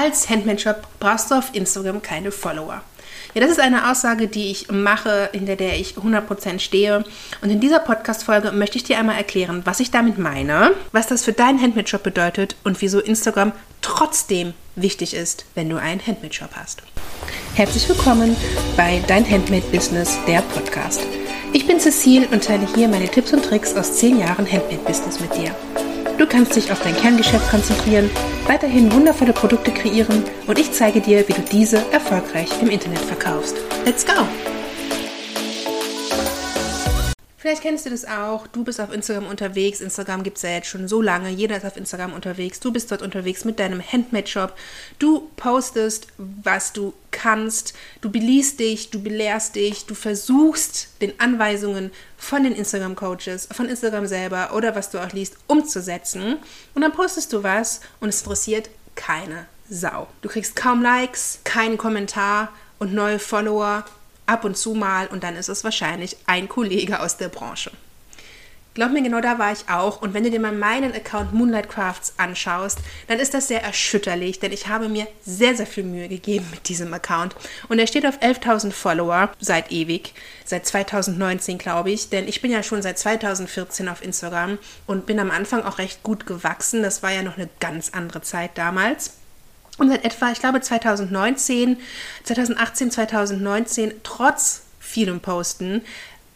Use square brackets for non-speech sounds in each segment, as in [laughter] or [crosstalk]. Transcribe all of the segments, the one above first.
als Handmade-Shop brauchst du auf Instagram keine Follower. Ja, das ist eine Aussage, die ich mache, hinter der ich 100% stehe. Und in dieser Podcast-Folge möchte ich dir einmal erklären, was ich damit meine, was das für deinen Handmade-Shop bedeutet und wieso Instagram trotzdem wichtig ist, wenn du einen Handmade-Shop hast. Herzlich willkommen bei Dein Handmade Business, der Podcast. Ich bin Cecile und teile hier meine Tipps und Tricks aus 10 Jahren Handmade Business mit dir. Du kannst dich auf dein Kerngeschäft konzentrieren, weiterhin wundervolle Produkte kreieren und ich zeige dir, wie du diese erfolgreich im Internet verkaufst. Let's go! Vielleicht kennst du das auch. Du bist auf Instagram unterwegs. Instagram gibt es ja jetzt schon so lange. Jeder ist auf Instagram unterwegs. Du bist dort unterwegs mit deinem Handmade-Shop. Du postest, was du kannst. Du beliest dich, du belehrst dich. Du versuchst, den Anweisungen von den Instagram-Coaches, von Instagram selber oder was du auch liest, umzusetzen. Und dann postest du was und es interessiert keine Sau. Du kriegst kaum Likes, keinen Kommentar und neue Follower ab und zu mal und dann ist es wahrscheinlich ein Kollege aus der Branche. Glaub mir, genau da war ich auch. Und wenn du dir mal meinen Account Moonlight Crafts anschaust, dann ist das sehr erschütterlich, denn ich habe mir sehr, sehr viel Mühe gegeben mit diesem Account. Und er steht auf 11.000 Follower seit ewig, seit 2019, glaube ich. Denn ich bin ja schon seit 2014 auf Instagram und bin am Anfang auch recht gut gewachsen. Das war ja noch eine ganz andere Zeit damals. Und seit etwa, ich glaube 2019, 2018, 2019, trotz vielem Posten,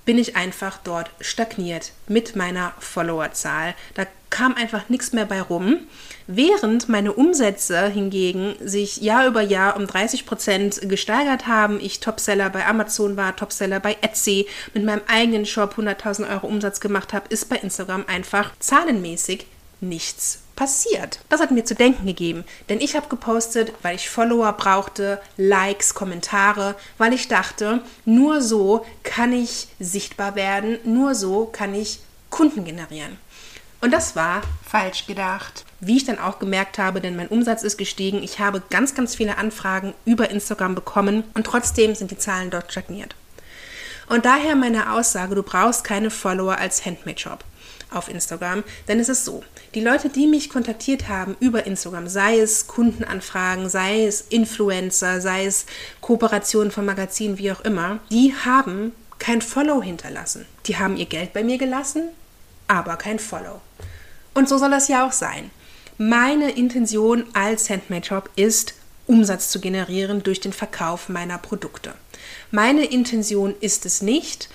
bin ich einfach dort stagniert mit meiner Followerzahl. Da kam einfach nichts mehr bei rum. Während meine Umsätze hingegen sich Jahr über Jahr um 30 Prozent gesteigert haben, ich Topseller bei Amazon war, Topseller bei Etsy, mit meinem eigenen Shop 100.000 Euro Umsatz gemacht habe, ist bei Instagram einfach zahlenmäßig nichts passiert. Das hat mir zu denken gegeben, denn ich habe gepostet, weil ich Follower brauchte, Likes, Kommentare, weil ich dachte, nur so kann ich sichtbar werden, nur so kann ich Kunden generieren. Und das war falsch gedacht. Wie ich dann auch gemerkt habe, denn mein Umsatz ist gestiegen, ich habe ganz, ganz viele Anfragen über Instagram bekommen und trotzdem sind die Zahlen dort stagniert. Und daher meine Aussage, du brauchst keine Follower als Handmade-Shop auf Instagram, denn es ist so, die Leute, die mich kontaktiert haben über Instagram, sei es Kundenanfragen, sei es Influencer, sei es Kooperationen von Magazinen, wie auch immer, die haben kein Follow hinterlassen. Die haben ihr Geld bei mir gelassen, aber kein Follow. Und so soll das ja auch sein. Meine Intention als Handmade Shop ist, Umsatz zu generieren durch den Verkauf meiner Produkte. Meine Intention ist es nicht,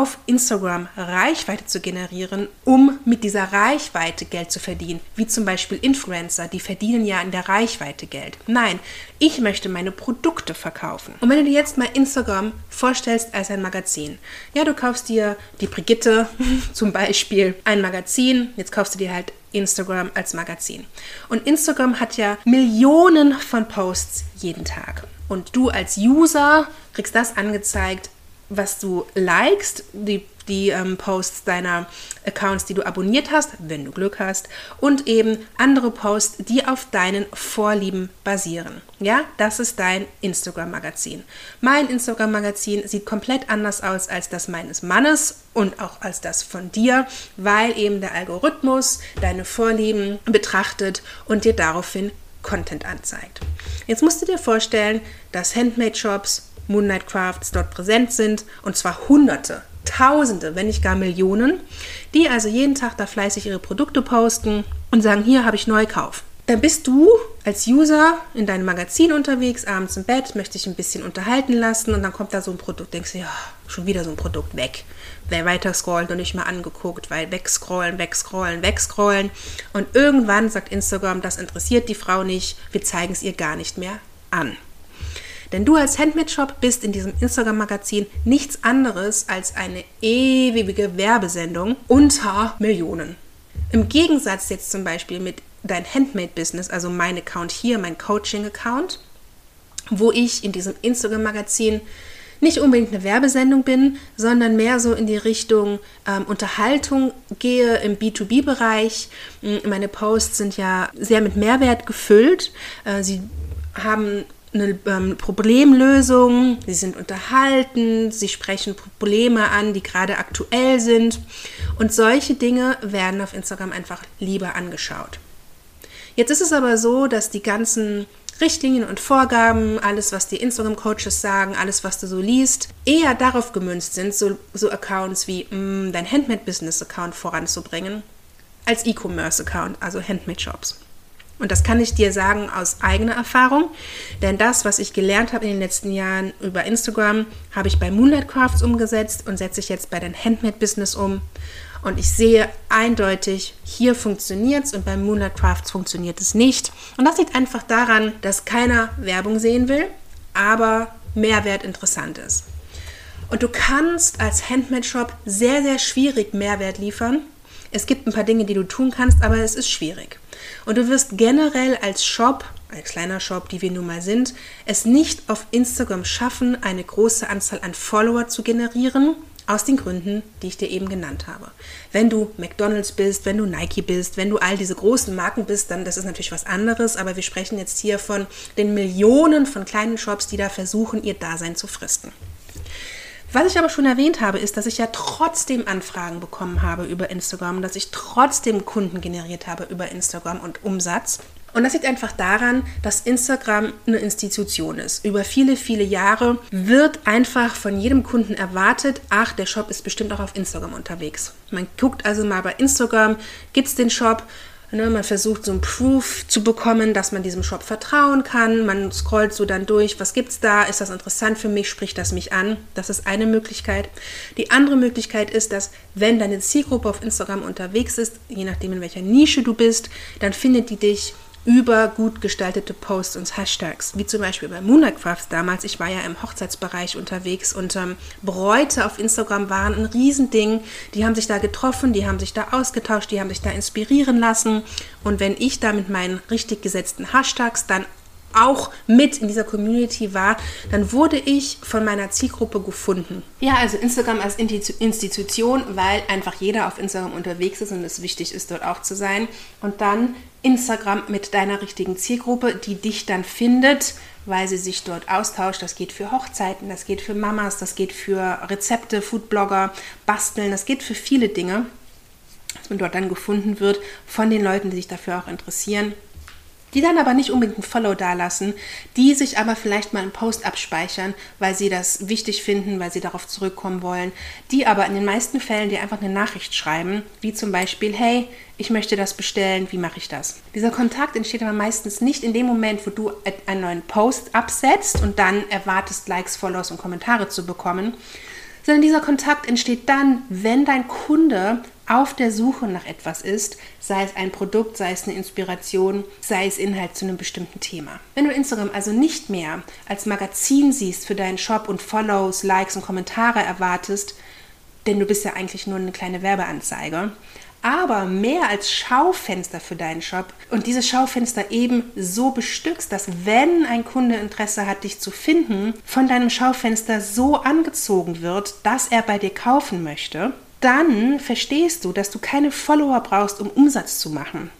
auf Instagram Reichweite zu generieren, um mit dieser Reichweite Geld zu verdienen, wie zum Beispiel Influencer, die verdienen ja in der Reichweite Geld. Nein, ich möchte meine Produkte verkaufen. Und wenn du dir jetzt mal Instagram vorstellst als ein Magazin, ja, du kaufst dir die Brigitte [laughs] zum Beispiel ein Magazin, jetzt kaufst du dir halt Instagram als Magazin. Und Instagram hat ja Millionen von Posts jeden Tag. Und du als User kriegst das angezeigt, was du likest, die, die ähm, Posts deiner Accounts, die du abonniert hast, wenn du Glück hast, und eben andere Posts, die auf deinen Vorlieben basieren. Ja, das ist dein Instagram-Magazin. Mein Instagram-Magazin sieht komplett anders aus als das meines Mannes und auch als das von dir, weil eben der Algorithmus deine Vorlieben betrachtet und dir daraufhin Content anzeigt. Jetzt musst du dir vorstellen, dass Handmade-Shops Moonlight Crafts dort präsent sind und zwar Hunderte, Tausende, wenn nicht gar Millionen, die also jeden Tag da fleißig ihre Produkte posten und sagen, hier habe ich Neukauf. Dann bist du als User in deinem Magazin unterwegs, abends im Bett, möchte dich ein bisschen unterhalten lassen und dann kommt da so ein Produkt, denkst du, ja, schon wieder so ein Produkt weg. Wer weiter scrollt und nicht mal angeguckt, weil wegscrollen, wegscrollen, wegscrollen. Und irgendwann sagt Instagram, das interessiert die Frau nicht, wir zeigen es ihr gar nicht mehr an. Denn du als Handmade-Shop bist in diesem Instagram-Magazin nichts anderes als eine ewige Werbesendung unter Millionen. Im Gegensatz jetzt zum Beispiel mit dein Handmade-Business, also mein Account hier, mein Coaching-Account, wo ich in diesem Instagram-Magazin nicht unbedingt eine Werbesendung bin, sondern mehr so in die Richtung ähm, Unterhaltung gehe im B2B-Bereich. Meine Posts sind ja sehr mit Mehrwert gefüllt. Äh, sie haben eine ähm, Problemlösung, sie sind unterhalten, sie sprechen Probleme an, die gerade aktuell sind. Und solche Dinge werden auf Instagram einfach lieber angeschaut. Jetzt ist es aber so, dass die ganzen Richtlinien und Vorgaben, alles, was die Instagram-Coaches sagen, alles, was du so liest, eher darauf gemünzt sind, so, so Accounts wie mh, mm, dein Handmade-Business-Account voranzubringen, als E-Commerce-Account, also Handmade-Shops. Und das kann ich dir sagen aus eigener Erfahrung, denn das, was ich gelernt habe in den letzten Jahren über Instagram, habe ich bei Moonlight Crafts umgesetzt und setze ich jetzt bei den Handmade Business um. Und ich sehe eindeutig, hier funktioniert es und bei Moonlight Crafts funktioniert es nicht. Und das liegt einfach daran, dass keiner Werbung sehen will, aber Mehrwert interessant ist. Und du kannst als Handmade Shop sehr, sehr schwierig Mehrwert liefern. Es gibt ein paar Dinge, die du tun kannst, aber es ist schwierig. Und du wirst generell als Shop, als kleiner Shop, die wir nun mal sind, es nicht auf Instagram schaffen, eine große Anzahl an Follower zu generieren, aus den Gründen, die ich dir eben genannt habe. Wenn du McDonald's bist, wenn du Nike bist, wenn du all diese großen Marken bist, dann das ist natürlich was anderes, aber wir sprechen jetzt hier von den Millionen von kleinen Shops, die da versuchen, ihr Dasein zu fristen. Was ich aber schon erwähnt habe, ist, dass ich ja trotzdem Anfragen bekommen habe über Instagram, dass ich trotzdem Kunden generiert habe über Instagram und Umsatz. Und das liegt einfach daran, dass Instagram eine Institution ist. Über viele, viele Jahre wird einfach von jedem Kunden erwartet, ach, der Shop ist bestimmt auch auf Instagram unterwegs. Man guckt also mal bei Instagram, gibt es den Shop, Ne, man versucht so ein Proof zu bekommen, dass man diesem Shop vertrauen kann. Man scrollt so dann durch, was gibt's da? Ist das interessant für mich? Spricht das mich an? Das ist eine Möglichkeit. Die andere Möglichkeit ist, dass wenn deine Zielgruppe auf Instagram unterwegs ist, je nachdem in welcher Nische du bist, dann findet die dich über gut gestaltete Posts und Hashtags, wie zum Beispiel bei Moonlight Crafts damals. Ich war ja im Hochzeitsbereich unterwegs und ähm, Bräute auf Instagram waren ein Riesending. Die haben sich da getroffen, die haben sich da ausgetauscht, die haben sich da inspirieren lassen. Und wenn ich da mit meinen richtig gesetzten Hashtags dann auch mit in dieser Community war, dann wurde ich von meiner Zielgruppe gefunden. Ja, also Instagram als Institution, weil einfach jeder auf Instagram unterwegs ist und es wichtig ist, dort auch zu sein. Und dann Instagram mit deiner richtigen Zielgruppe, die dich dann findet, weil sie sich dort austauscht. Das geht für Hochzeiten, das geht für Mamas, das geht für Rezepte, Foodblogger, Basteln, das geht für viele Dinge, dass man dort dann gefunden wird von den Leuten, die sich dafür auch interessieren die dann aber nicht unbedingt ein Follow dalassen, die sich aber vielleicht mal einen Post abspeichern, weil sie das wichtig finden, weil sie darauf zurückkommen wollen, die aber in den meisten Fällen dir einfach eine Nachricht schreiben, wie zum Beispiel, hey, ich möchte das bestellen, wie mache ich das? Dieser Kontakt entsteht aber meistens nicht in dem Moment, wo du einen neuen Post absetzt und dann erwartest, Likes, Follows und Kommentare zu bekommen, sondern dieser Kontakt entsteht dann, wenn dein Kunde auf der Suche nach etwas ist, sei es ein Produkt, sei es eine Inspiration, sei es Inhalt zu einem bestimmten Thema. Wenn du Instagram also nicht mehr als Magazin siehst für deinen Shop und Follows, Likes und Kommentare erwartest, denn du bist ja eigentlich nur eine kleine Werbeanzeige, aber mehr als Schaufenster für deinen Shop und dieses Schaufenster eben so bestückst, dass wenn ein Kunde Interesse hat, dich zu finden, von deinem Schaufenster so angezogen wird, dass er bei dir kaufen möchte, dann verstehst du, dass du keine Follower brauchst, um Umsatz zu machen.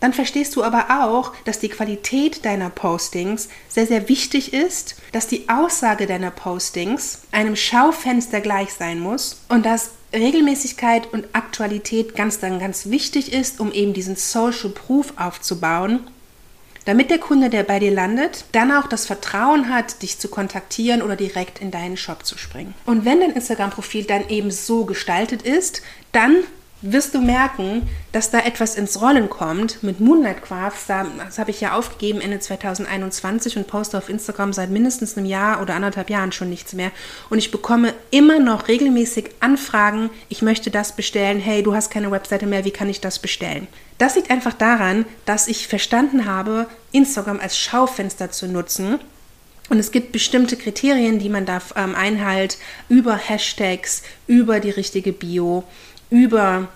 Dann verstehst du aber auch, dass die Qualität deiner Postings sehr, sehr wichtig ist, dass die Aussage deiner Postings einem Schaufenster gleich sein muss und dass Regelmäßigkeit und Aktualität ganz dann ganz wichtig ist, um eben diesen Social Proof aufzubauen damit der Kunde, der bei dir landet, dann auch das Vertrauen hat, dich zu kontaktieren oder direkt in deinen Shop zu springen. Und wenn dein Instagram-Profil dann eben so gestaltet ist, dann wirst du merken, dass da etwas ins Rollen kommt mit Moonlight Crafts. Das habe ich ja aufgegeben Ende 2021 und poste auf Instagram seit mindestens einem Jahr oder anderthalb Jahren schon nichts mehr. Und ich bekomme immer noch regelmäßig Anfragen, ich möchte das bestellen. Hey, du hast keine Webseite mehr, wie kann ich das bestellen? Das liegt einfach daran, dass ich verstanden habe, Instagram als Schaufenster zu nutzen. Und es gibt bestimmte Kriterien, die man da ähm, einhält, über Hashtags, über die richtige Bio über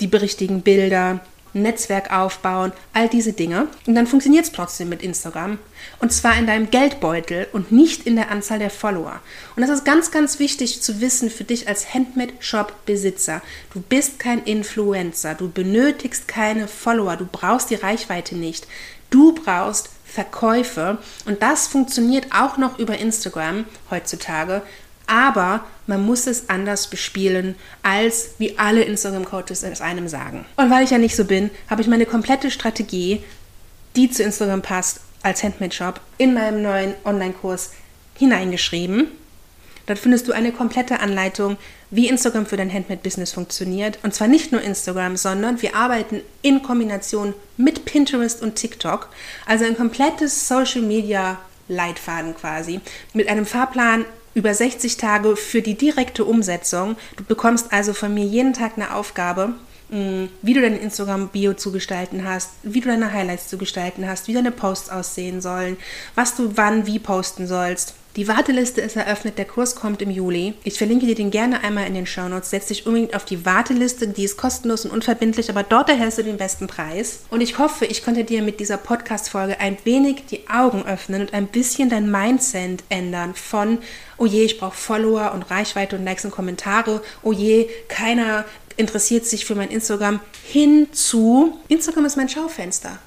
die richtigen Bilder, Netzwerk aufbauen, all diese Dinge. Und dann funktioniert es trotzdem mit Instagram. Und zwar in deinem Geldbeutel und nicht in der Anzahl der Follower. Und das ist ganz, ganz wichtig zu wissen für dich als Handmade-Shop-Besitzer. Du bist kein Influencer. Du benötigst keine Follower. Du brauchst die Reichweite nicht. Du brauchst Verkäufe. Und das funktioniert auch noch über Instagram heutzutage aber man muss es anders bespielen, als wie alle Instagram-Coaches es einem sagen. Und weil ich ja nicht so bin, habe ich meine komplette Strategie, die zu Instagram passt, als Handmade-Shop in meinem neuen Online-Kurs hineingeschrieben. Dort findest du eine komplette Anleitung, wie Instagram für dein Handmade-Business funktioniert. Und zwar nicht nur Instagram, sondern wir arbeiten in Kombination mit Pinterest und TikTok. Also ein komplettes Social-Media-Leitfaden quasi. Mit einem Fahrplan über 60 Tage für die direkte Umsetzung. Du bekommst also von mir jeden Tag eine Aufgabe, mm, wie du dein Instagram-Bio zu gestalten hast, wie du deine Highlights zu gestalten hast, wie deine Posts aussehen sollen, was du wann wie posten sollst. Die Warteliste ist eröffnet, der Kurs kommt im Juli. Ich verlinke dir den gerne einmal in den Shownotes. Setz dich unbedingt auf die Warteliste, die ist kostenlos und unverbindlich, aber dort erhältst du den besten Preis. Und ich hoffe, ich konnte dir mit dieser Podcast-Folge ein wenig die Augen öffnen und ein bisschen dein Mindset ändern von, oh je, ich brauche Follower und Reichweite und Likes und Kommentare, oh je, keiner interessiert sich für mein Instagram, hin zu, Instagram ist mein Schaufenster.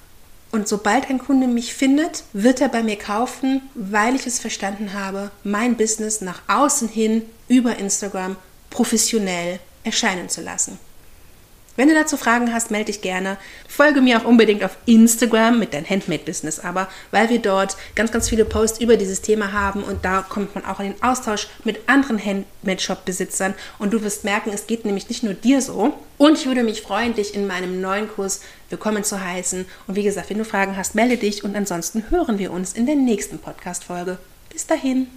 Und sobald ein Kunde mich findet, wird er bei mir kaufen, weil ich es verstanden habe, mein Business nach außen hin über Instagram professionell erscheinen zu lassen. Wenn du dazu Fragen hast, melde dich gerne. Folge mir auch unbedingt auf Instagram mit deinem Handmade-Business, aber weil wir dort ganz, ganz viele Posts über dieses Thema haben und da kommt man auch in den Austausch mit anderen Handmade-Shop-Besitzern und du wirst merken, es geht nämlich nicht nur dir so. Und ich würde mich freuen, dich in meinem neuen Kurs willkommen zu heißen. Und wie gesagt, wenn du Fragen hast, melde dich und ansonsten hören wir uns in der nächsten Podcast-Folge. Bis dahin.